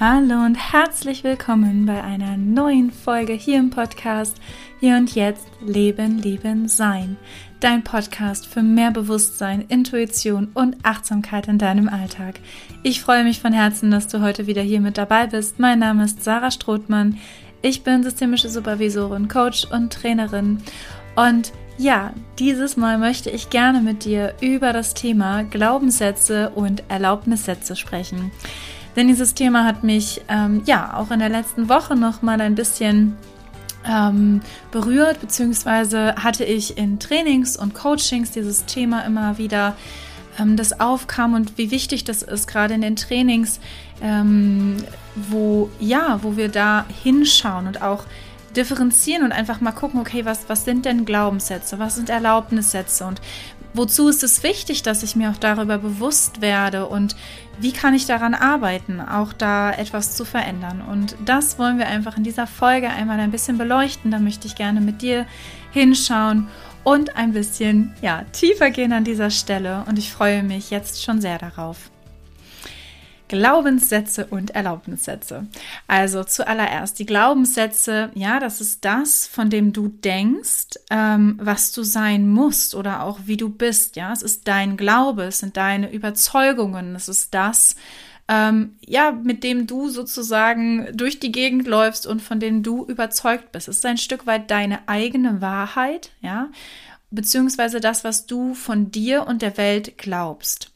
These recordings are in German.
Hallo und herzlich willkommen bei einer neuen Folge hier im Podcast Hier und Jetzt Leben, Leben, Sein. Dein Podcast für mehr Bewusstsein, Intuition und Achtsamkeit in deinem Alltag. Ich freue mich von Herzen, dass du heute wieder hier mit dabei bist. Mein Name ist Sarah Strothmann. Ich bin systemische Supervisorin, Coach und Trainerin. Und ja, dieses Mal möchte ich gerne mit dir über das Thema Glaubenssätze und Erlaubnissätze sprechen. Denn dieses Thema hat mich ähm, ja auch in der letzten Woche noch mal ein bisschen ähm, berührt, beziehungsweise hatte ich in Trainings und Coachings dieses Thema immer wieder, ähm, das aufkam und wie wichtig das ist, gerade in den Trainings, ähm, wo ja, wo wir da hinschauen und auch differenzieren und einfach mal gucken, okay, was, was sind denn Glaubenssätze, was sind Erlaubnissätze und wozu ist es wichtig, dass ich mir auch darüber bewusst werde und wie kann ich daran arbeiten, auch da etwas zu verändern. Und das wollen wir einfach in dieser Folge einmal ein bisschen beleuchten. Da möchte ich gerne mit dir hinschauen und ein bisschen ja, tiefer gehen an dieser Stelle. Und ich freue mich jetzt schon sehr darauf. Glaubenssätze und Erlaubnissätze. Also zuallererst die Glaubenssätze, ja, das ist das, von dem du denkst, ähm, was du sein musst oder auch wie du bist, ja. Es ist dein Glaube, es sind deine Überzeugungen, es ist das, ähm, ja, mit dem du sozusagen durch die Gegend läufst und von dem du überzeugt bist. Es ist ein Stück weit deine eigene Wahrheit, ja, beziehungsweise das, was du von dir und der Welt glaubst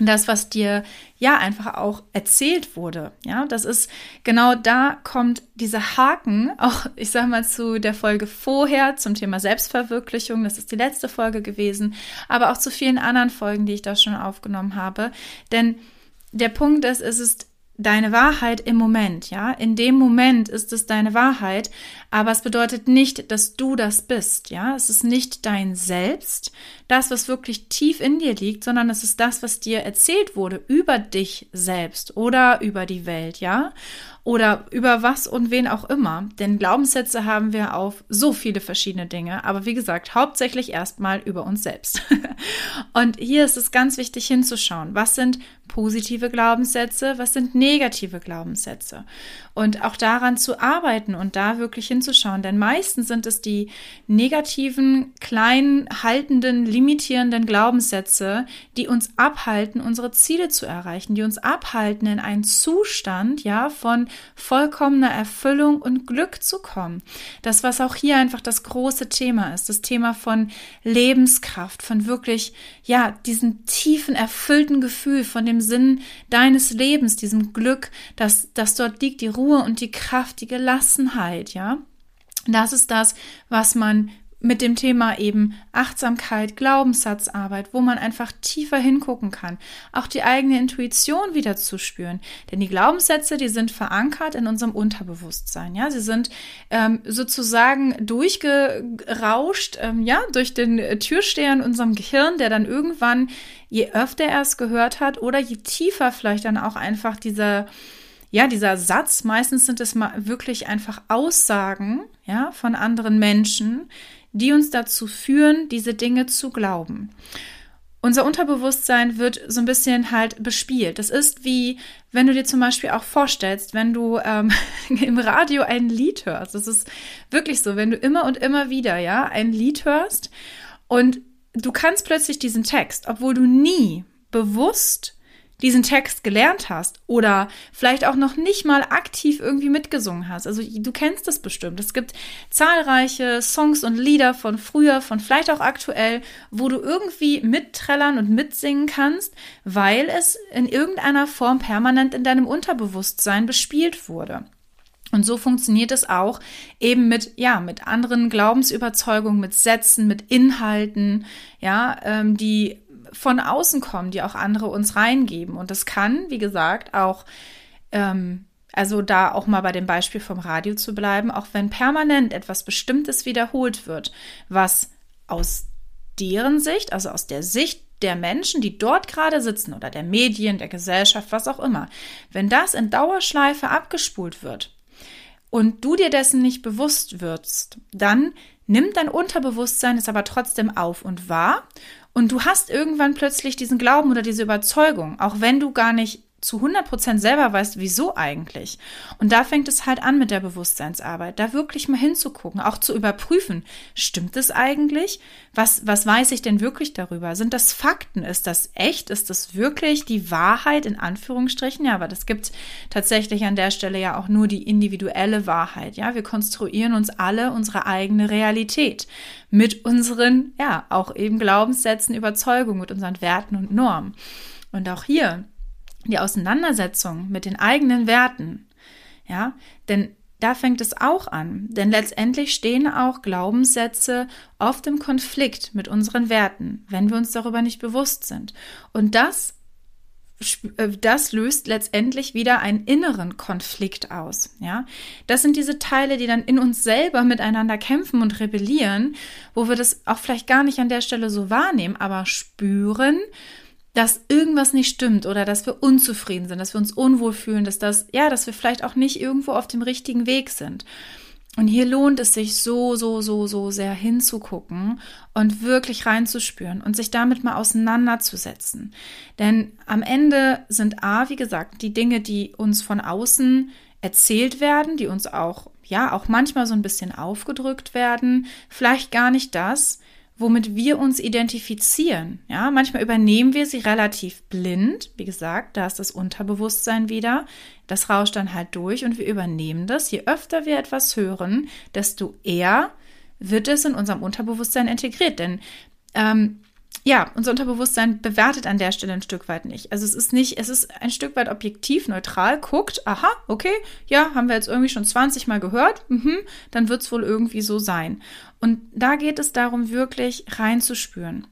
das, was dir ja einfach auch erzählt wurde. Ja, das ist genau da kommt dieser Haken, auch ich sag mal zu der Folge vorher zum Thema Selbstverwirklichung. Das ist die letzte Folge gewesen, aber auch zu vielen anderen Folgen, die ich da schon aufgenommen habe. Denn der Punkt ist, es ist deine Wahrheit im Moment, ja. In dem Moment ist es deine Wahrheit, aber es bedeutet nicht, dass du das bist, ja. Es ist nicht dein Selbst, das, was wirklich tief in dir liegt, sondern es ist das, was dir erzählt wurde über dich selbst oder über die Welt, ja oder über was und wen auch immer. Denn Glaubenssätze haben wir auf so viele verschiedene Dinge. Aber wie gesagt, hauptsächlich erstmal über uns selbst. und hier ist es ganz wichtig hinzuschauen. Was sind positive Glaubenssätze? Was sind negative Glaubenssätze? Und auch daran zu arbeiten und da wirklich hinzuschauen. Denn meistens sind es die negativen, kleinen, haltenden, limitierenden Glaubenssätze, die uns abhalten, unsere Ziele zu erreichen, die uns abhalten, in einen Zustand, ja, von vollkommener Erfüllung und Glück zu kommen. Das, was auch hier einfach das große Thema ist, das Thema von Lebenskraft, von wirklich, ja, diesem tiefen, erfüllten Gefühl, von dem Sinn deines Lebens, diesem Glück, dass, dass dort liegt die Ruhe und die Kraft, die Gelassenheit, ja. Das ist das, was man mit dem Thema eben Achtsamkeit, Glaubenssatzarbeit, wo man einfach tiefer hingucken kann, auch die eigene Intuition wieder zu spüren. Denn die Glaubenssätze, die sind verankert in unserem Unterbewusstsein. Ja, sie sind ähm, sozusagen durchgerauscht, ähm, ja, durch den Türsteher in unserem Gehirn, der dann irgendwann, je öfter er es gehört hat oder je tiefer vielleicht dann auch einfach dieser ja, dieser Satz, meistens sind es mal wirklich einfach Aussagen, ja, von anderen Menschen, die uns dazu führen, diese Dinge zu glauben. Unser Unterbewusstsein wird so ein bisschen halt bespielt. Das ist wie, wenn du dir zum Beispiel auch vorstellst, wenn du ähm, im Radio ein Lied hörst. Das ist wirklich so, wenn du immer und immer wieder, ja, ein Lied hörst und du kannst plötzlich diesen Text, obwohl du nie bewusst diesen Text gelernt hast oder vielleicht auch noch nicht mal aktiv irgendwie mitgesungen hast. Also du kennst das bestimmt. Es gibt zahlreiche Songs und Lieder von früher, von vielleicht auch aktuell, wo du irgendwie mitträllern und mitsingen kannst, weil es in irgendeiner Form permanent in deinem Unterbewusstsein bespielt wurde. Und so funktioniert es auch eben mit, ja, mit anderen Glaubensüberzeugungen, mit Sätzen, mit Inhalten, ja, ähm, die von außen kommen, die auch andere uns reingeben. Und das kann, wie gesagt, auch, ähm, also da auch mal bei dem Beispiel vom Radio zu bleiben, auch wenn permanent etwas Bestimmtes wiederholt wird, was aus deren Sicht, also aus der Sicht der Menschen, die dort gerade sitzen oder der Medien, der Gesellschaft, was auch immer, wenn das in Dauerschleife abgespult wird und du dir dessen nicht bewusst wirst, dann nimmt dein Unterbewusstsein es aber trotzdem auf und wahr und du hast irgendwann plötzlich diesen Glauben oder diese Überzeugung, auch wenn du gar nicht zu 100 Prozent selber weißt, wieso eigentlich. Und da fängt es halt an mit der Bewusstseinsarbeit, da wirklich mal hinzugucken, auch zu überprüfen, stimmt es eigentlich? Was, was weiß ich denn wirklich darüber? Sind das Fakten? Ist das echt? Ist das wirklich die Wahrheit in Anführungsstrichen? Ja, aber das gibt tatsächlich an der Stelle ja auch nur die individuelle Wahrheit. Ja, wir konstruieren uns alle unsere eigene Realität mit unseren, ja, auch eben Glaubenssätzen, Überzeugungen, mit unseren Werten und Normen. Und auch hier die Auseinandersetzung mit den eigenen Werten, ja, denn da fängt es auch an, denn letztendlich stehen auch Glaubenssätze oft im Konflikt mit unseren Werten, wenn wir uns darüber nicht bewusst sind. Und das äh, das löst letztendlich wieder einen inneren Konflikt aus. Ja, das sind diese Teile, die dann in uns selber miteinander kämpfen und rebellieren, wo wir das auch vielleicht gar nicht an der Stelle so wahrnehmen, aber spüren, dass irgendwas nicht stimmt oder dass wir unzufrieden sind, dass wir uns unwohl fühlen, dass das, ja, dass wir vielleicht auch nicht irgendwo auf dem richtigen Weg sind. Und hier lohnt es sich so, so, so, so sehr hinzugucken und wirklich reinzuspüren und sich damit mal auseinanderzusetzen. Denn am Ende sind A, wie gesagt, die Dinge, die uns von außen erzählt werden, die uns auch, ja, auch manchmal so ein bisschen aufgedrückt werden, vielleicht gar nicht das, womit wir uns identifizieren. Ja, manchmal übernehmen wir sie relativ blind. Wie gesagt, da ist das Unterbewusstsein wieder. Das rauscht dann halt durch und wir übernehmen das. Je öfter wir etwas hören, desto eher wird es in unserem Unterbewusstsein integriert. Denn ähm, ja, unser Unterbewusstsein bewertet an der Stelle ein Stück weit nicht. Also es ist nicht, es ist ein Stück weit objektiv, neutral, guckt, aha, okay, ja, haben wir jetzt irgendwie schon 20 Mal gehört, mhm, dann wird es wohl irgendwie so sein. Und da geht es darum, wirklich reinzuspüren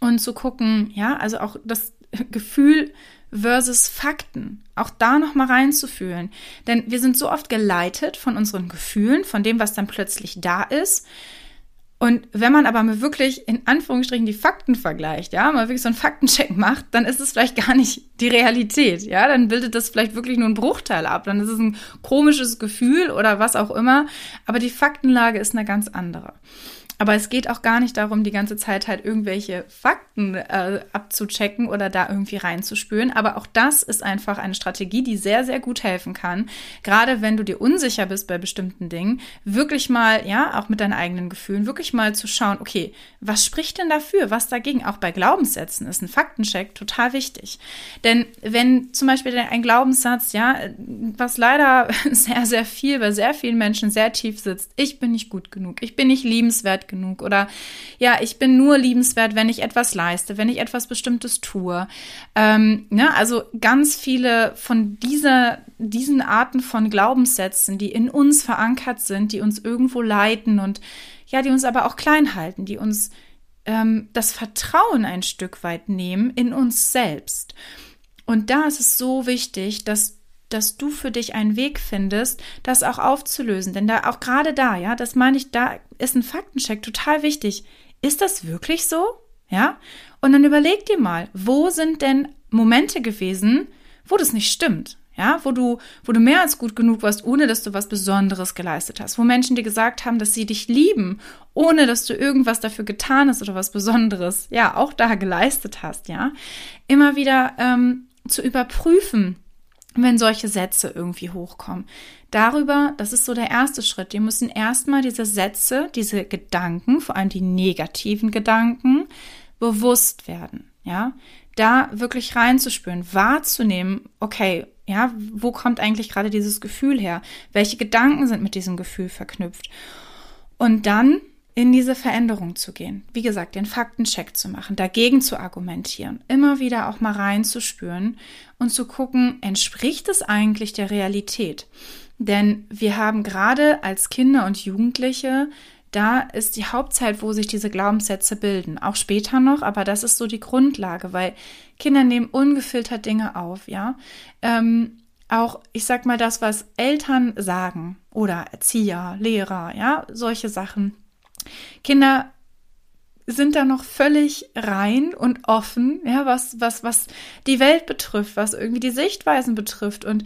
und zu gucken, ja, also auch das Gefühl versus Fakten, auch da nochmal reinzufühlen. Denn wir sind so oft geleitet von unseren Gefühlen, von dem, was dann plötzlich da ist, und wenn man aber mal wirklich in Anführungsstrichen die Fakten vergleicht, ja, mal wirklich so einen Faktencheck macht, dann ist es vielleicht gar nicht die Realität, ja, dann bildet das vielleicht wirklich nur einen Bruchteil ab, dann ist es ein komisches Gefühl oder was auch immer, aber die Faktenlage ist eine ganz andere. Aber es geht auch gar nicht darum, die ganze Zeit halt irgendwelche Fakten äh, abzuchecken oder da irgendwie reinzuspüren. Aber auch das ist einfach eine Strategie, die sehr, sehr gut helfen kann. Gerade wenn du dir unsicher bist bei bestimmten Dingen, wirklich mal, ja, auch mit deinen eigenen Gefühlen, wirklich mal zu schauen, okay, was spricht denn dafür? Was dagegen? Auch bei Glaubenssätzen ist ein Faktencheck total wichtig. Denn wenn zum Beispiel ein Glaubenssatz, ja, was leider sehr, sehr viel bei sehr vielen Menschen sehr tief sitzt, ich bin nicht gut genug, ich bin nicht liebenswert genug oder ja, ich bin nur liebenswert, wenn ich etwas leiste, wenn ich etwas Bestimmtes tue. Ähm, ne? Also ganz viele von dieser, diesen Arten von Glaubenssätzen, die in uns verankert sind, die uns irgendwo leiten und ja, die uns aber auch klein halten, die uns ähm, das Vertrauen ein Stück weit nehmen in uns selbst. Und da ist es so wichtig, dass dass du für dich einen Weg findest, das auch aufzulösen. Denn da auch gerade da, ja, das meine ich, da ist ein Faktencheck total wichtig. Ist das wirklich so? Ja? Und dann überleg dir mal, wo sind denn Momente gewesen, wo das nicht stimmt? Ja, wo du, wo du mehr als gut genug warst, ohne dass du was Besonderes geleistet hast. Wo Menschen dir gesagt haben, dass sie dich lieben, ohne dass du irgendwas dafür getan hast oder was Besonderes, ja, auch da geleistet hast, ja. Immer wieder ähm, zu überprüfen, wenn solche Sätze irgendwie hochkommen. Darüber, das ist so der erste Schritt. Wir müssen erstmal diese Sätze, diese Gedanken, vor allem die negativen Gedanken, bewusst werden. Ja, da wirklich reinzuspüren, wahrzunehmen, okay, ja, wo kommt eigentlich gerade dieses Gefühl her? Welche Gedanken sind mit diesem Gefühl verknüpft? Und dann in diese Veränderung zu gehen. Wie gesagt, den Faktencheck zu machen, dagegen zu argumentieren, immer wieder auch mal reinzuspüren und zu gucken, entspricht es eigentlich der Realität? Denn wir haben gerade als Kinder und Jugendliche, da ist die Hauptzeit, wo sich diese Glaubenssätze bilden. Auch später noch, aber das ist so die Grundlage, weil Kinder nehmen ungefiltert Dinge auf, ja. Ähm, auch, ich sag mal, das, was Eltern sagen oder Erzieher, Lehrer, ja, solche Sachen Kinder sind da noch völlig rein und offen, ja, was, was, was die Welt betrifft, was irgendwie die Sichtweisen betrifft. Und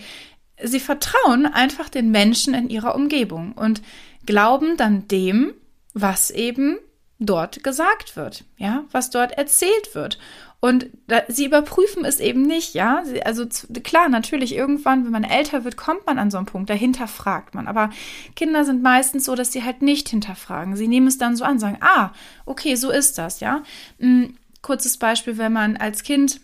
sie vertrauen einfach den Menschen in ihrer Umgebung und glauben dann dem, was eben dort gesagt wird, ja, was dort erzählt wird. Und da, sie überprüfen es eben nicht, ja. Sie, also klar, natürlich, irgendwann, wenn man älter wird, kommt man an so einen Punkt, dahinter fragt man. Aber Kinder sind meistens so, dass sie halt nicht hinterfragen. Sie nehmen es dann so an, sagen, ah, okay, so ist das, ja. Hm, kurzes Beispiel, wenn man als Kind,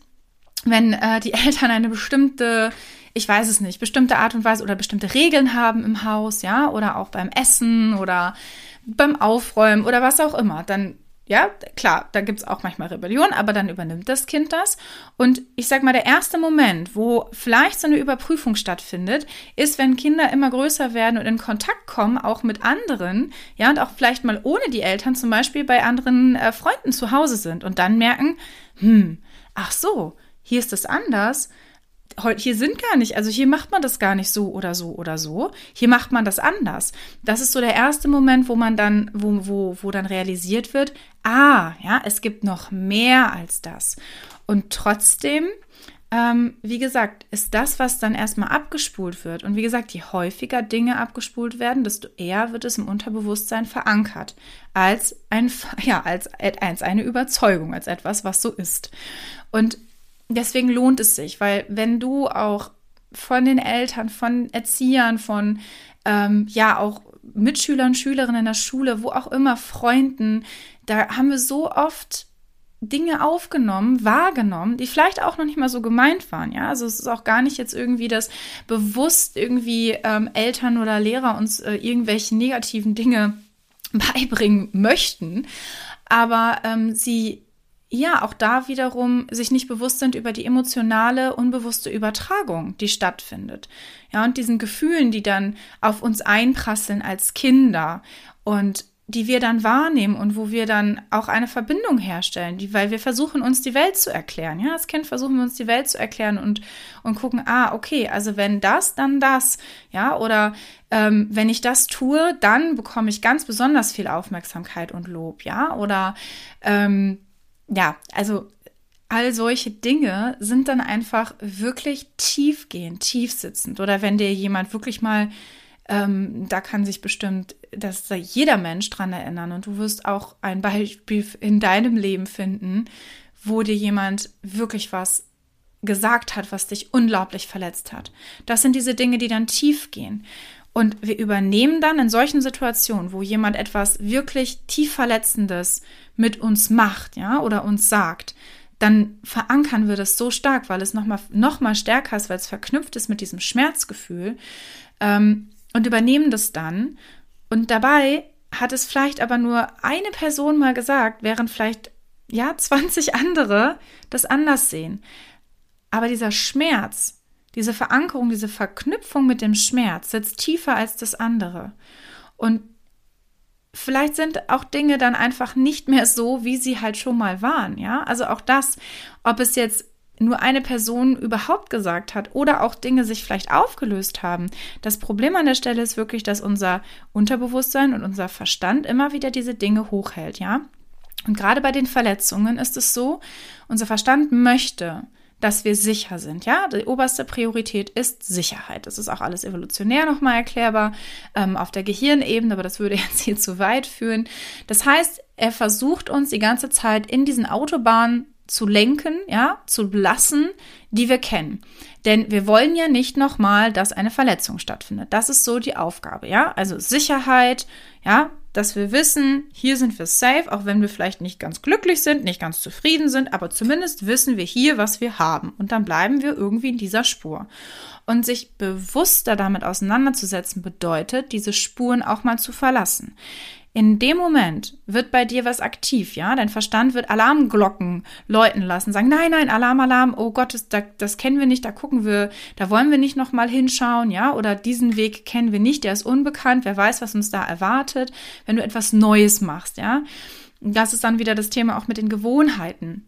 wenn äh, die Eltern eine bestimmte ich weiß es nicht, bestimmte Art und Weise oder bestimmte Regeln haben im Haus, ja, oder auch beim Essen oder beim Aufräumen oder was auch immer, dann ja, klar, da gibt es auch manchmal Rebellion, aber dann übernimmt das Kind das. Und ich sag mal, der erste Moment, wo vielleicht so eine Überprüfung stattfindet, ist, wenn Kinder immer größer werden und in Kontakt kommen, auch mit anderen, ja, und auch vielleicht mal ohne die Eltern zum Beispiel bei anderen äh, Freunden zu Hause sind und dann merken, hm, ach so, hier ist es anders hier sind gar nicht, also hier macht man das gar nicht so oder so oder so. Hier macht man das anders. Das ist so der erste Moment, wo man dann, wo, wo, wo dann realisiert wird, ah, ja, es gibt noch mehr als das. Und trotzdem, ähm, wie gesagt, ist das, was dann erstmal abgespult wird. Und wie gesagt, je häufiger Dinge abgespult werden, desto eher wird es im Unterbewusstsein verankert. Als ein, ja, als, als eine Überzeugung, als etwas, was so ist. Und deswegen lohnt es sich, weil wenn du auch von den Eltern, von Erziehern, von ähm, ja auch Mitschülern, Schülerinnen in der Schule, wo auch immer, Freunden, da haben wir so oft Dinge aufgenommen, wahrgenommen, die vielleicht auch noch nicht mal so gemeint waren. Ja, also es ist auch gar nicht jetzt irgendwie, dass bewusst irgendwie ähm, Eltern oder Lehrer uns äh, irgendwelche negativen Dinge beibringen möchten, aber ähm, sie ja, auch da wiederum sich nicht bewusst sind über die emotionale, unbewusste Übertragung, die stattfindet. Ja, und diesen Gefühlen, die dann auf uns einprasseln als Kinder und die wir dann wahrnehmen und wo wir dann auch eine Verbindung herstellen, die, weil wir versuchen, uns die Welt zu erklären. Ja, als Kind versuchen wir uns die Welt zu erklären und, und gucken, ah, okay, also wenn das, dann das. Ja, oder ähm, wenn ich das tue, dann bekomme ich ganz besonders viel Aufmerksamkeit und Lob. Ja, oder ähm, ja, also all solche Dinge sind dann einfach wirklich tiefgehend, tiefsitzend. Oder wenn dir jemand wirklich mal, ähm, da kann sich bestimmt, dass da jeder Mensch dran erinnern und du wirst auch ein Beispiel in deinem Leben finden, wo dir jemand wirklich was gesagt hat, was dich unglaublich verletzt hat. Das sind diese Dinge, die dann tief gehen. Und wir übernehmen dann in solchen Situationen, wo jemand etwas wirklich tief Verletzendes mit uns macht, ja, oder uns sagt, dann verankern wir das so stark, weil es nochmal noch mal stärker ist, weil es verknüpft ist mit diesem Schmerzgefühl ähm, und übernehmen das dann. Und dabei hat es vielleicht aber nur eine Person mal gesagt, während vielleicht ja 20 andere das anders sehen. Aber dieser Schmerz, diese Verankerung, diese Verknüpfung mit dem Schmerz sitzt tiefer als das andere. Und vielleicht sind auch Dinge dann einfach nicht mehr so, wie sie halt schon mal waren, ja? Also auch das, ob es jetzt nur eine Person überhaupt gesagt hat oder auch Dinge sich vielleicht aufgelöst haben. Das Problem an der Stelle ist wirklich, dass unser Unterbewusstsein und unser Verstand immer wieder diese Dinge hochhält, ja? Und gerade bei den Verletzungen ist es so, unser Verstand möchte, dass wir sicher sind. Ja, die oberste Priorität ist Sicherheit. Das ist auch alles evolutionär nochmal erklärbar ähm, auf der Gehirnebene, aber das würde jetzt hier zu weit führen. Das heißt, er versucht uns die ganze Zeit in diesen Autobahnen zu lenken, ja, zu lassen, die wir kennen. Denn wir wollen ja nicht nochmal, dass eine Verletzung stattfindet. Das ist so die Aufgabe, ja. Also Sicherheit, ja, dass wir wissen, hier sind wir safe, auch wenn wir vielleicht nicht ganz glücklich sind, nicht ganz zufrieden sind, aber zumindest wissen wir hier, was wir haben. Und dann bleiben wir irgendwie in dieser Spur. Und sich bewusster damit auseinanderzusetzen bedeutet, diese Spuren auch mal zu verlassen. In dem Moment wird bei dir was aktiv, ja? Dein Verstand wird Alarmglocken läuten lassen, sagen, nein, nein, Alarm, Alarm, oh Gott, das, das kennen wir nicht, da gucken wir, da wollen wir nicht nochmal hinschauen, ja? Oder diesen Weg kennen wir nicht, der ist unbekannt, wer weiß, was uns da erwartet, wenn du etwas Neues machst, ja? Das ist dann wieder das Thema auch mit den Gewohnheiten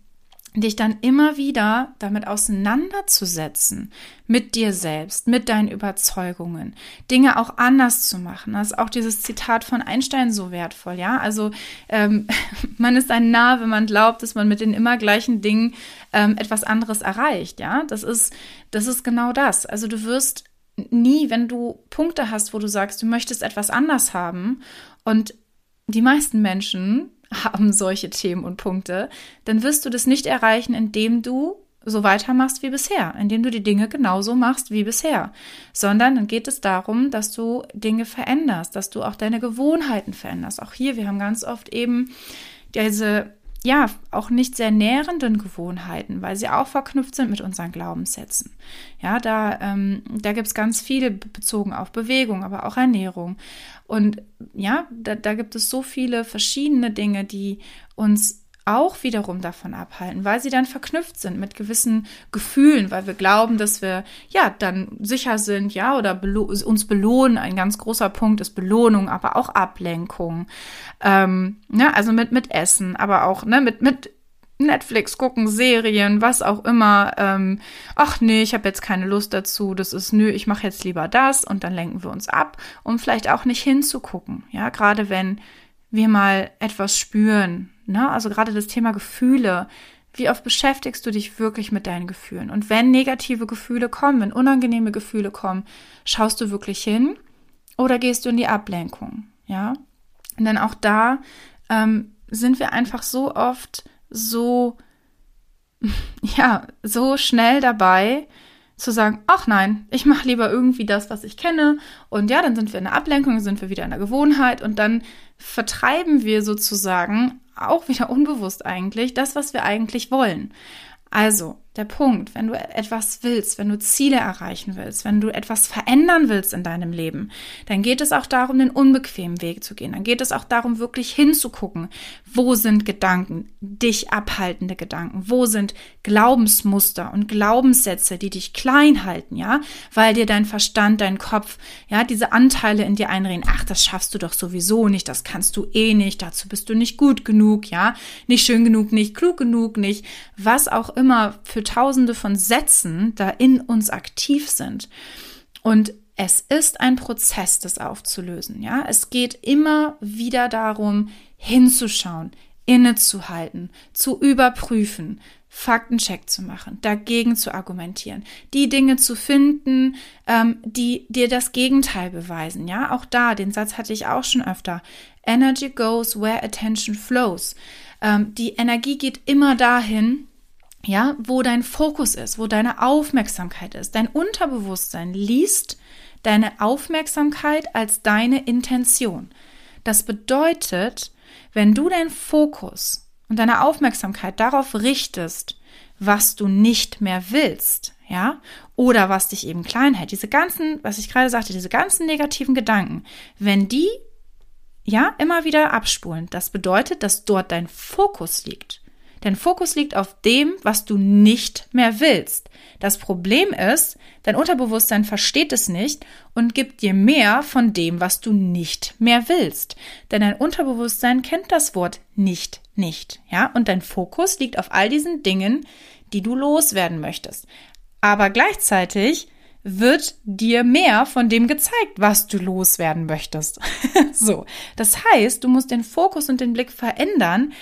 dich dann immer wieder damit auseinanderzusetzen, mit dir selbst, mit deinen Überzeugungen, Dinge auch anders zu machen. Das ist auch dieses Zitat von Einstein so wertvoll, ja. Also ähm, man ist ein Narr, wenn man glaubt, dass man mit den immer gleichen Dingen ähm, etwas anderes erreicht, ja. Das ist, das ist genau das. Also du wirst nie, wenn du Punkte hast, wo du sagst, du möchtest etwas anders haben und die meisten Menschen haben solche Themen und Punkte, dann wirst du das nicht erreichen, indem du so weitermachst wie bisher, indem du die Dinge genauso machst wie bisher, sondern dann geht es darum, dass du Dinge veränderst, dass du auch deine Gewohnheiten veränderst. Auch hier, wir haben ganz oft eben diese ja, auch nicht sehr nährenden Gewohnheiten, weil sie auch verknüpft sind mit unseren Glaubenssätzen. Ja, da, ähm, da gibt es ganz viele bezogen auf Bewegung, aber auch Ernährung. Und ja, da, da gibt es so viele verschiedene Dinge, die uns auch wiederum davon abhalten, weil sie dann verknüpft sind mit gewissen Gefühlen, weil wir glauben, dass wir ja dann sicher sind, ja, oder belo uns belohnen. Ein ganz großer Punkt ist Belohnung, aber auch Ablenkung. Ähm, ne, also mit, mit Essen, aber auch ne, mit, mit Netflix gucken, Serien, was auch immer. Ähm, ach nee, ich habe jetzt keine Lust dazu. Das ist nö, ich mache jetzt lieber das und dann lenken wir uns ab, um vielleicht auch nicht hinzugucken. Ja, gerade wenn wir mal etwas spüren, Ne? Also gerade das Thema Gefühle. Wie oft beschäftigst du dich wirklich mit deinen Gefühlen? Und wenn negative Gefühle kommen, wenn unangenehme Gefühle kommen, schaust du wirklich hin oder gehst du in die Ablenkung? Ja. Und dann auch da ähm, sind wir einfach so oft so, ja, so schnell dabei, zu sagen, ach nein, ich mache lieber irgendwie das, was ich kenne. Und ja, dann sind wir in der Ablenkung, sind wir wieder in der Gewohnheit und dann vertreiben wir sozusagen auch wieder unbewusst eigentlich das, was wir eigentlich wollen. Also, der Punkt, wenn du etwas willst, wenn du Ziele erreichen willst, wenn du etwas verändern willst in deinem Leben, dann geht es auch darum, den unbequemen Weg zu gehen. Dann geht es auch darum, wirklich hinzugucken, wo sind Gedanken, dich abhaltende Gedanken, wo sind Glaubensmuster und Glaubenssätze, die dich klein halten, ja, weil dir dein Verstand, dein Kopf, ja, diese Anteile in dir einreden, ach, das schaffst du doch sowieso nicht, das kannst du eh nicht, dazu bist du nicht gut genug, ja, nicht schön genug, nicht klug genug, nicht, was auch immer für tausende von Sätzen da in uns aktiv sind. Und es ist ein Prozess, das aufzulösen. Ja, es geht immer wieder darum, hinzuschauen, innezuhalten, zu überprüfen, Faktencheck zu machen, dagegen zu argumentieren, die Dinge zu finden, ähm, die dir das Gegenteil beweisen. Ja, auch da, den Satz hatte ich auch schon öfter. Energy goes where attention flows. Ähm, die Energie geht immer dahin, ja, wo dein Fokus ist, wo deine Aufmerksamkeit ist. Dein Unterbewusstsein liest deine Aufmerksamkeit als deine Intention. Das bedeutet, wenn du deinen Fokus und deine Aufmerksamkeit darauf richtest, was du nicht mehr willst, ja, oder was dich eben klein hält, diese ganzen, was ich gerade sagte, diese ganzen negativen Gedanken, wenn die ja immer wieder abspulen, das bedeutet, dass dort dein Fokus liegt. Dein Fokus liegt auf dem, was du nicht mehr willst. Das Problem ist, dein Unterbewusstsein versteht es nicht und gibt dir mehr von dem, was du nicht mehr willst. Denn dein Unterbewusstsein kennt das Wort nicht, nicht, ja? Und dein Fokus liegt auf all diesen Dingen, die du loswerden möchtest. Aber gleichzeitig wird dir mehr von dem gezeigt, was du loswerden möchtest. so. Das heißt, du musst den Fokus und den Blick verändern,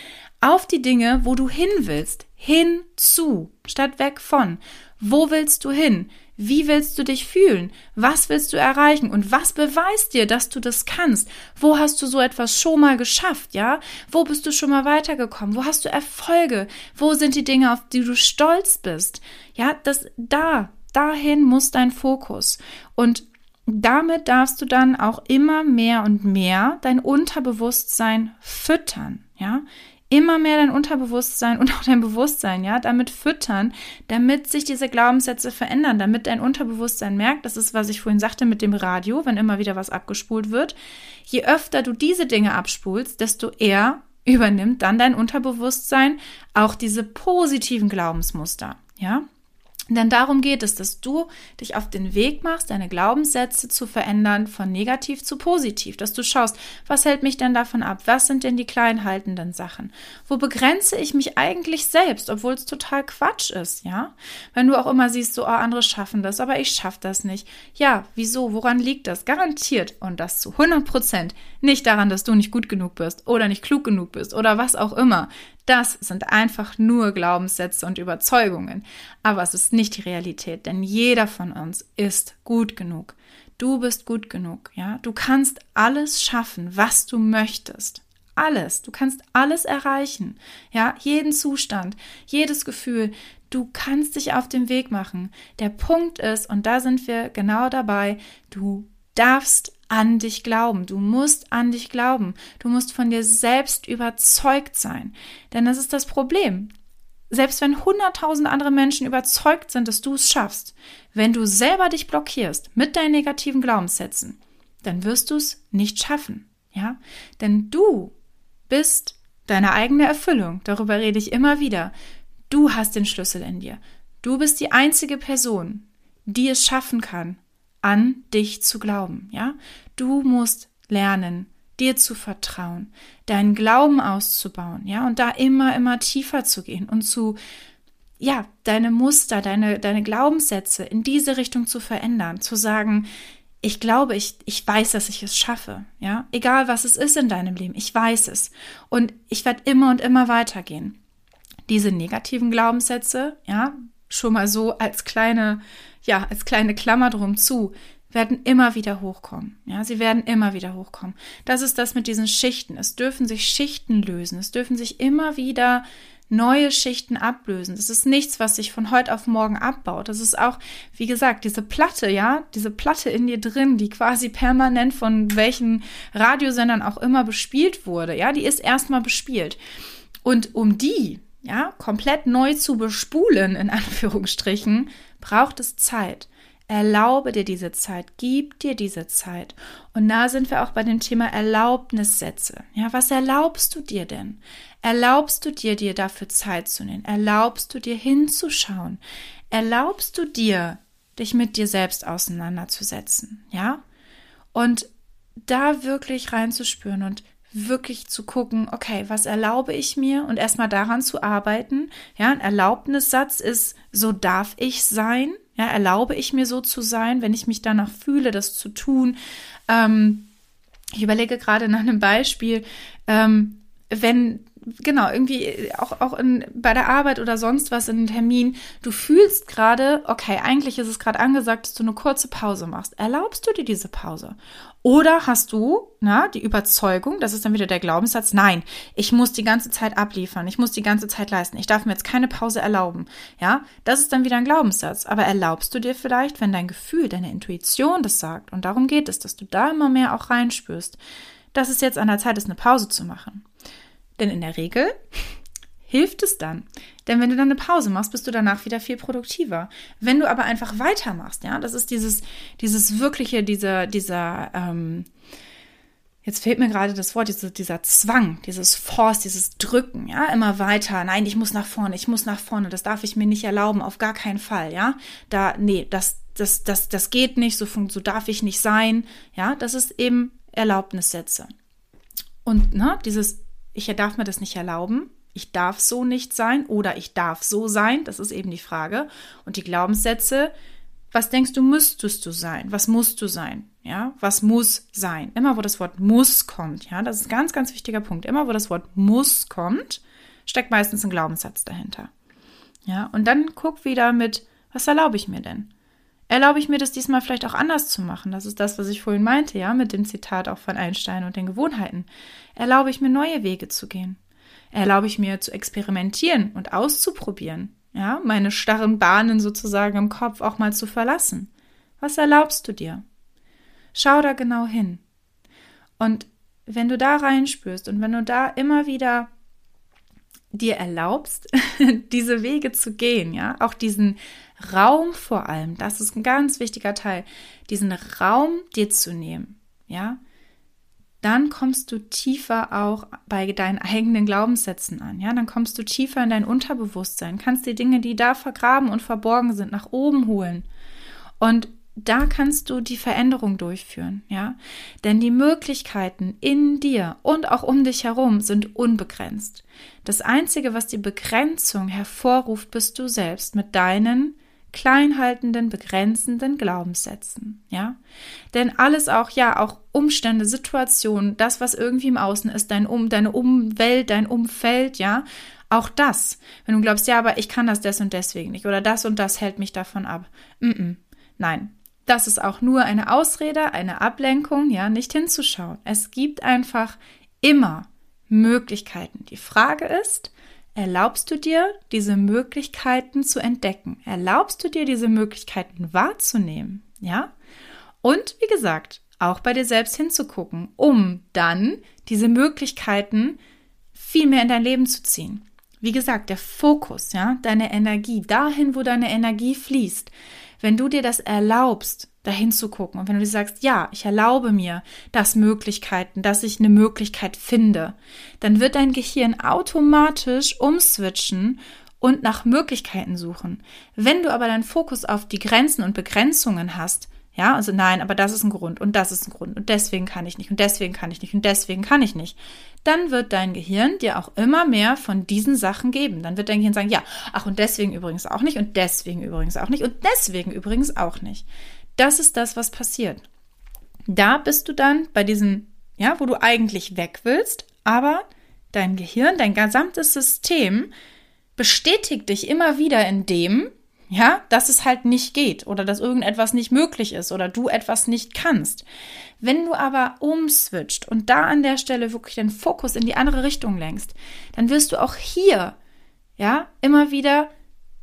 auf die Dinge, wo du hin willst. Hinzu, statt weg von. Wo willst du hin? Wie willst du dich fühlen? Was willst du erreichen? Und was beweist dir, dass du das kannst? Wo hast du so etwas schon mal geschafft? Ja? Wo bist du schon mal weitergekommen? Wo hast du Erfolge? Wo sind die Dinge, auf die du stolz bist? Ja, das, da, dahin muss dein Fokus. Und damit darfst du dann auch immer mehr und mehr dein Unterbewusstsein füttern. Ja, immer mehr dein Unterbewusstsein und auch dein Bewusstsein, ja, damit füttern, damit sich diese Glaubenssätze verändern, damit dein Unterbewusstsein merkt, das ist, was ich vorhin sagte mit dem Radio, wenn immer wieder was abgespult wird. Je öfter du diese Dinge abspulst, desto eher übernimmt dann dein Unterbewusstsein auch diese positiven Glaubensmuster, ja. Denn darum geht es, dass du dich auf den Weg machst, deine Glaubenssätze zu verändern von negativ zu positiv, dass du schaust, was hält mich denn davon ab? Was sind denn die kleinhaltenden Sachen? Wo begrenze ich mich eigentlich selbst, obwohl es total Quatsch ist, ja? Wenn du auch immer siehst, so, oh, andere schaffen das, aber ich schaffe das nicht. Ja, wieso? Woran liegt das? Garantiert und das zu 100 Prozent. Nicht daran, dass du nicht gut genug bist oder nicht klug genug bist oder was auch immer. Das sind einfach nur Glaubenssätze und Überzeugungen. Aber es ist nicht die Realität, denn jeder von uns ist gut genug. Du bist gut genug, ja? Du kannst alles schaffen, was du möchtest. alles. Du kannst alles erreichen. Ja, jeden Zustand, jedes Gefühl. Du kannst dich auf den Weg machen. Der Punkt ist, und da sind wir genau dabei, du darfst an dich glauben. Du musst an dich glauben. Du musst von dir selbst überzeugt sein. Denn das ist das Problem. Selbst wenn hunderttausend andere Menschen überzeugt sind, dass du es schaffst, wenn du selber dich blockierst mit deinen negativen Glaubenssätzen, dann wirst du es nicht schaffen. Ja? Denn du bist deine eigene Erfüllung. Darüber rede ich immer wieder. Du hast den Schlüssel in dir. Du bist die einzige Person, die es schaffen kann, an dich zu glauben, ja? Du musst lernen, dir zu vertrauen, deinen Glauben auszubauen, ja, und da immer, immer tiefer zu gehen und zu, ja, deine Muster, deine, deine Glaubenssätze in diese Richtung zu verändern, zu sagen, ich glaube, ich, ich weiß, dass ich es schaffe, ja, egal was es ist in deinem Leben, ich weiß es und ich werde immer und immer weitergehen. Diese negativen Glaubenssätze, ja, schon mal so als kleine ja, als kleine Klammer drum zu, werden immer wieder hochkommen. Ja, sie werden immer wieder hochkommen. Das ist das mit diesen Schichten. Es dürfen sich Schichten lösen. Es dürfen sich immer wieder neue Schichten ablösen. Das ist nichts, was sich von heute auf morgen abbaut. Das ist auch, wie gesagt, diese Platte, ja, diese Platte in dir drin, die quasi permanent von welchen Radiosendern auch immer bespielt wurde. Ja, die ist erstmal bespielt. Und um die, ja, komplett neu zu bespulen, in Anführungsstrichen, braucht es Zeit. Erlaube dir diese Zeit, gib dir diese Zeit. Und da sind wir auch bei dem Thema Erlaubnissätze. Ja, was erlaubst du dir denn? Erlaubst du dir, dir dafür Zeit zu nehmen? Erlaubst du dir hinzuschauen? Erlaubst du dir, dich mit dir selbst auseinanderzusetzen? Ja? Und da wirklich reinzuspüren und wirklich zu gucken, okay, was erlaube ich mir und erstmal daran zu arbeiten. Ja, ein Erlaubnissatz ist, so darf ich sein. Ja, erlaube ich mir so zu sein, wenn ich mich danach fühle, das zu tun. Ähm, ich überlege gerade nach einem Beispiel, ähm, wenn genau, irgendwie auch, auch in, bei der Arbeit oder sonst was in einem Termin, du fühlst gerade, okay, eigentlich ist es gerade angesagt, dass du eine kurze Pause machst. Erlaubst du dir diese Pause? Oder hast du, na, die Überzeugung, das ist dann wieder der Glaubenssatz, nein, ich muss die ganze Zeit abliefern, ich muss die ganze Zeit leisten, ich darf mir jetzt keine Pause erlauben. Ja, das ist dann wieder ein Glaubenssatz. Aber erlaubst du dir vielleicht, wenn dein Gefühl, deine Intuition das sagt, und darum geht es, dass du da immer mehr auch reinspürst, dass es jetzt an der Zeit ist, eine Pause zu machen. Denn in der Regel hilft es dann. Denn wenn du dann eine Pause machst, bist du danach wieder viel produktiver. Wenn du aber einfach weitermachst, ja, das ist dieses, dieses wirkliche, dieser, dieser, ähm, jetzt fehlt mir gerade das Wort, diese, dieser Zwang, dieses Force, dieses Drücken, ja, immer weiter. Nein, ich muss nach vorne, ich muss nach vorne, das darf ich mir nicht erlauben, auf gar keinen Fall, ja. Da, nee, das, das, das, das geht nicht, so, so darf ich nicht sein, ja, das ist eben Erlaubnissätze. Und, ne, dieses ich darf mir das nicht erlauben, ich darf so nicht sein oder ich darf so sein, das ist eben die Frage. Und die Glaubenssätze, was denkst du, müsstest du sein? Was musst du sein? Ja, was muss sein? Immer wo das Wort muss kommt, ja, das ist ein ganz, ganz wichtiger Punkt. Immer wo das Wort muss kommt, steckt meistens ein Glaubenssatz dahinter. Ja, und dann guck wieder mit, was erlaube ich mir denn? Erlaube ich mir das diesmal vielleicht auch anders zu machen? Das ist das, was ich vorhin meinte, ja, mit dem Zitat auch von Einstein und den Gewohnheiten. Erlaube ich mir neue Wege zu gehen? Erlaube ich mir zu experimentieren und auszuprobieren? Ja, meine starren Bahnen sozusagen im Kopf auch mal zu verlassen. Was erlaubst du dir? Schau da genau hin. Und wenn du da reinspürst und wenn du da immer wieder dir erlaubst, diese Wege zu gehen, ja, auch diesen Raum vor allem, das ist ein ganz wichtiger Teil, diesen Raum dir zu nehmen, ja, dann kommst du tiefer auch bei deinen eigenen Glaubenssätzen an, ja, dann kommst du tiefer in dein Unterbewusstsein, kannst die Dinge, die da vergraben und verborgen sind, nach oben holen. Und da kannst du die Veränderung durchführen, ja? Denn die Möglichkeiten in dir und auch um dich herum sind unbegrenzt. Das einzige, was die Begrenzung hervorruft, bist du selbst mit deinen kleinhaltenden, begrenzenden Glaubenssätzen, ja? Denn alles auch, ja, auch Umstände, Situationen, das, was irgendwie im Außen ist, dein um, deine Umwelt, dein Umfeld, ja? Auch das. Wenn du glaubst, ja, aber ich kann das des und deswegen nicht oder das und das hält mich davon ab. Mm -mm. Nein, das ist auch nur eine Ausrede, eine Ablenkung, ja, nicht hinzuschauen. Es gibt einfach immer Möglichkeiten. Die Frage ist, erlaubst du dir, diese Möglichkeiten zu entdecken? Erlaubst du dir, diese Möglichkeiten wahrzunehmen? Ja? Und wie gesagt, auch bei dir selbst hinzugucken, um dann diese Möglichkeiten viel mehr in dein Leben zu ziehen. Wie gesagt, der Fokus, ja, deine Energie, dahin, wo deine Energie fließt. Wenn du dir das erlaubst, dahin zu gucken und wenn du dir sagst, ja, ich erlaube mir das Möglichkeiten, dass ich eine Möglichkeit finde, dann wird dein Gehirn automatisch umswitchen und nach Möglichkeiten suchen. Wenn du aber deinen Fokus auf die Grenzen und Begrenzungen hast, ja, also nein, aber das ist ein Grund und das ist ein Grund und deswegen kann ich nicht und deswegen kann ich nicht und deswegen kann ich nicht. Dann wird dein Gehirn dir auch immer mehr von diesen Sachen geben. Dann wird dein Gehirn sagen, ja, ach und deswegen übrigens auch nicht und deswegen übrigens auch nicht und deswegen übrigens auch nicht. Das ist das, was passiert. Da bist du dann bei diesem, ja, wo du eigentlich weg willst, aber dein Gehirn, dein gesamtes System bestätigt dich immer wieder in dem, ja, dass es halt nicht geht oder dass irgendetwas nicht möglich ist oder du etwas nicht kannst. Wenn du aber umswitcht und da an der Stelle wirklich den Fokus in die andere Richtung lenkst, dann wirst du auch hier, ja, immer wieder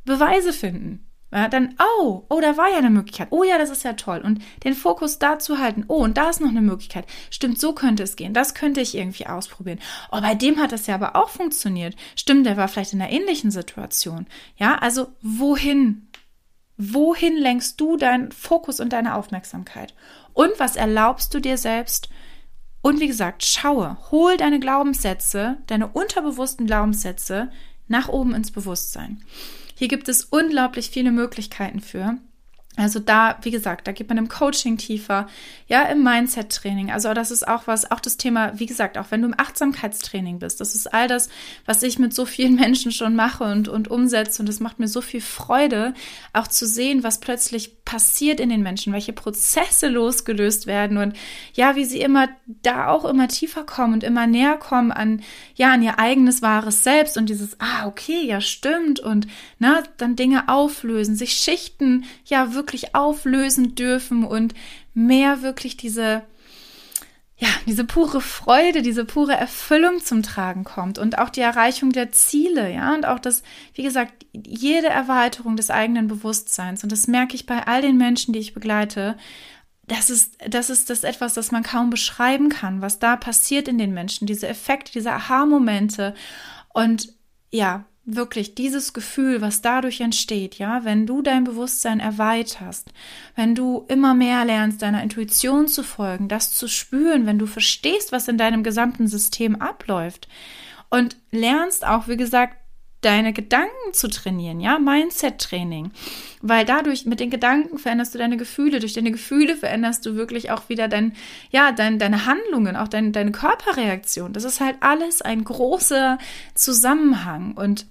Beweise finden. Ja, dann, oh, oh, da war ja eine Möglichkeit. Oh ja, das ist ja toll. Und den Fokus da zu halten. Oh, und da ist noch eine Möglichkeit. Stimmt, so könnte es gehen. Das könnte ich irgendwie ausprobieren. Oh, bei dem hat das ja aber auch funktioniert. Stimmt, der war vielleicht in einer ähnlichen Situation. Ja, also wohin? Wohin lenkst du deinen Fokus und deine Aufmerksamkeit? Und was erlaubst du dir selbst? Und wie gesagt, schaue, hol deine Glaubenssätze, deine unterbewussten Glaubenssätze nach oben ins Bewusstsein. Hier gibt es unglaublich viele Möglichkeiten für. Also da, wie gesagt, da geht man im Coaching tiefer, ja, im Mindset-Training. Also das ist auch was, auch das Thema, wie gesagt, auch wenn du im Achtsamkeitstraining bist, das ist all das, was ich mit so vielen Menschen schon mache und, und umsetze. Und es macht mir so viel Freude, auch zu sehen, was plötzlich passiert in den Menschen, welche Prozesse losgelöst werden und ja, wie sie immer da auch immer tiefer kommen und immer näher kommen an, ja, an ihr eigenes wahres Selbst und dieses, ah, okay, ja, stimmt und, na, dann Dinge auflösen, sich Schichten, ja, wirklich wirklich auflösen dürfen und mehr wirklich diese, ja, diese pure Freude, diese pure Erfüllung zum Tragen kommt und auch die Erreichung der Ziele, ja, und auch das, wie gesagt, jede Erweiterung des eigenen Bewusstseins. Und das merke ich bei all den Menschen, die ich begleite. Das ist, das ist das etwas, das man kaum beschreiben kann, was da passiert in den Menschen, diese Effekte, diese Aha-Momente. Und ja, wirklich dieses Gefühl, was dadurch entsteht, ja, wenn du dein Bewusstsein erweiterst, wenn du immer mehr lernst, deiner Intuition zu folgen, das zu spüren, wenn du verstehst, was in deinem gesamten System abläuft und lernst auch, wie gesagt, deine Gedanken zu trainieren, ja, Mindset-Training, weil dadurch mit den Gedanken veränderst du deine Gefühle, durch deine Gefühle veränderst du wirklich auch wieder dein, ja, dein, deine Handlungen, auch dein, deine Körperreaktion. Das ist halt alles ein großer Zusammenhang. Und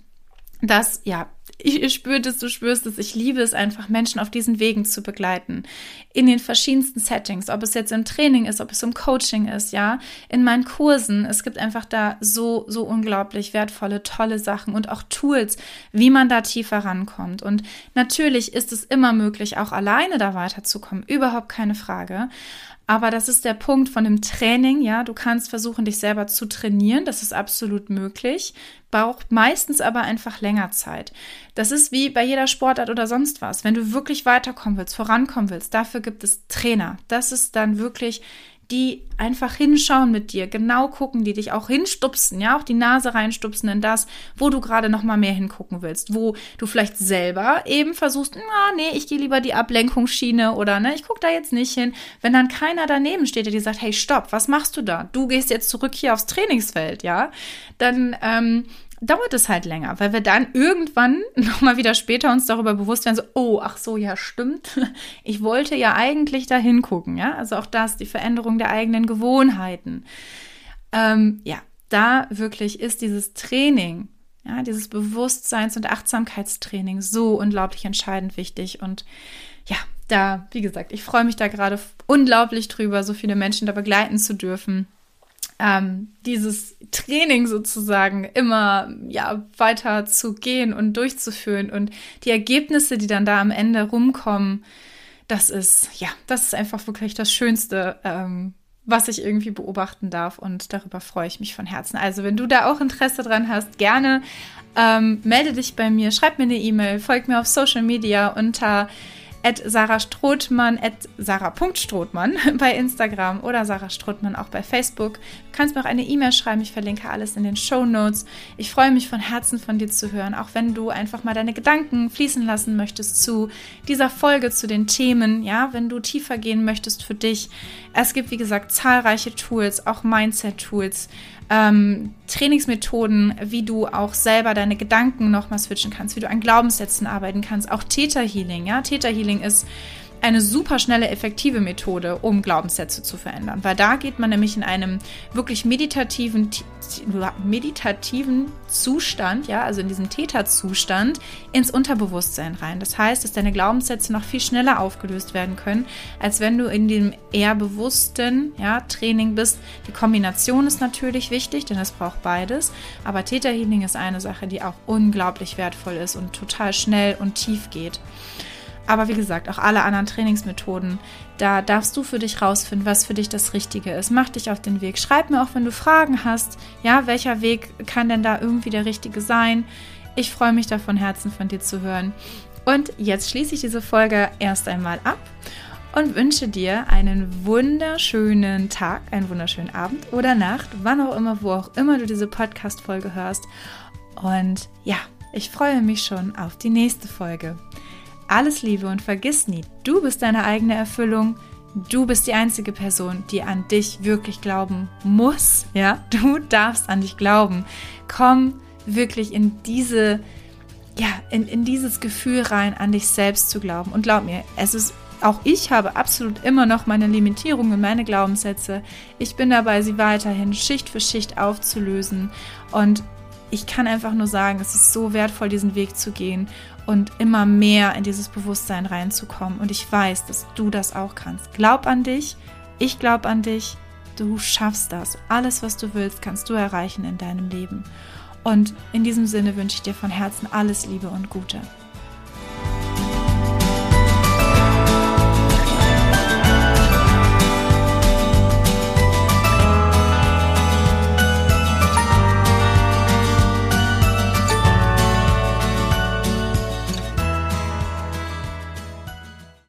das, ja, ich spüre das, du spürst es. Ich liebe es einfach, Menschen auf diesen Wegen zu begleiten. In den verschiedensten Settings, ob es jetzt im Training ist, ob es im Coaching ist, ja, in meinen Kursen. Es gibt einfach da so, so unglaublich wertvolle, tolle Sachen und auch Tools, wie man da tiefer rankommt. Und natürlich ist es immer möglich, auch alleine da weiterzukommen. Überhaupt keine Frage. Aber das ist der Punkt von dem Training, ja. Du kannst versuchen, dich selber zu trainieren. Das ist absolut möglich. Braucht meistens aber einfach länger Zeit. Das ist wie bei jeder Sportart oder sonst was. Wenn du wirklich weiterkommen willst, vorankommen willst, dafür gibt es Trainer. Das ist dann wirklich die einfach hinschauen mit dir, genau gucken, die dich auch hinstupsen, ja, auch die Nase reinstupsen in das, wo du gerade noch mal mehr hingucken willst, wo du vielleicht selber eben versuchst, na, nee, ich gehe lieber die Ablenkungsschiene oder ne, ich gucke da jetzt nicht hin. Wenn dann keiner daneben steht, der dir sagt, hey, stopp, was machst du da? Du gehst jetzt zurück hier aufs Trainingsfeld, ja, dann ähm, dauert es halt länger, weil wir dann irgendwann nochmal wieder später uns darüber bewusst werden, so, oh, ach so, ja, stimmt. Ich wollte ja eigentlich da hingucken, ja. Also auch das, die Veränderung der eigenen Gewohnheiten. Ähm, ja, da wirklich ist dieses Training, ja, dieses Bewusstseins- und Achtsamkeitstraining so unglaublich entscheidend wichtig. Und ja, da, wie gesagt, ich freue mich da gerade unglaublich drüber, so viele Menschen da begleiten zu dürfen ähm, dieses Training sozusagen immer ja weiter zu gehen und durchzuführen und die Ergebnisse, die dann da am Ende rumkommen, das ist ja, das ist einfach wirklich das Schönste, ähm, was ich irgendwie beobachten darf und darüber freue ich mich von Herzen. Also wenn du da auch Interesse dran hast, gerne ähm, melde dich bei mir, schreib mir eine E-Mail, folg mir auf Social Media unter at Sarah Strothmann, at Sarah.strothmann bei Instagram oder Sarah Strothmann auch bei Facebook. Du kannst mir auch eine E-Mail schreiben, ich verlinke alles in den Show Notes. Ich freue mich von Herzen von dir zu hören, auch wenn du einfach mal deine Gedanken fließen lassen möchtest zu dieser Folge, zu den Themen, ja, wenn du tiefer gehen möchtest für dich. Es gibt, wie gesagt, zahlreiche Tools, auch Mindset-Tools, ähm, Trainingsmethoden, wie du auch selber deine Gedanken nochmal switchen kannst, wie du an Glaubenssätzen arbeiten kannst, auch Theta Healing. Ja, Theta Healing ist eine super schnelle, effektive Methode, um Glaubenssätze zu verändern. Weil da geht man nämlich in einem wirklich meditativen, meditativen Zustand, ja, also in diesem Täterzustand, ins Unterbewusstsein rein. Das heißt, dass deine Glaubenssätze noch viel schneller aufgelöst werden können, als wenn du in dem eher bewussten ja, Training bist. Die Kombination ist natürlich wichtig, denn es braucht beides. Aber Täterhealing ist eine Sache, die auch unglaublich wertvoll ist und total schnell und tief geht. Aber wie gesagt, auch alle anderen Trainingsmethoden, da darfst du für dich rausfinden, was für dich das Richtige ist. Mach dich auf den Weg. Schreib mir auch, wenn du Fragen hast. Ja, welcher Weg kann denn da irgendwie der richtige sein? Ich freue mich da von Herzen von dir zu hören. Und jetzt schließe ich diese Folge erst einmal ab und wünsche dir einen wunderschönen Tag, einen wunderschönen Abend oder Nacht, wann auch immer, wo auch immer du diese Podcast-Folge hörst. Und ja, ich freue mich schon auf die nächste Folge. Alles Liebe und vergiss nie, du bist deine eigene Erfüllung. Du bist die einzige Person, die an dich wirklich glauben muss. Ja, du darfst an dich glauben. Komm wirklich in diese, ja, in, in dieses Gefühl rein, an dich selbst zu glauben. Und glaub mir, es ist auch ich habe absolut immer noch meine Limitierungen, meine Glaubenssätze. Ich bin dabei, sie weiterhin Schicht für Schicht aufzulösen. Und ich kann einfach nur sagen, es ist so wertvoll, diesen Weg zu gehen und immer mehr in dieses Bewusstsein reinzukommen. Und ich weiß, dass du das auch kannst. Glaub an dich, ich glaube an dich, du schaffst das. Alles, was du willst, kannst du erreichen in deinem Leben. Und in diesem Sinne wünsche ich dir von Herzen alles Liebe und Gute.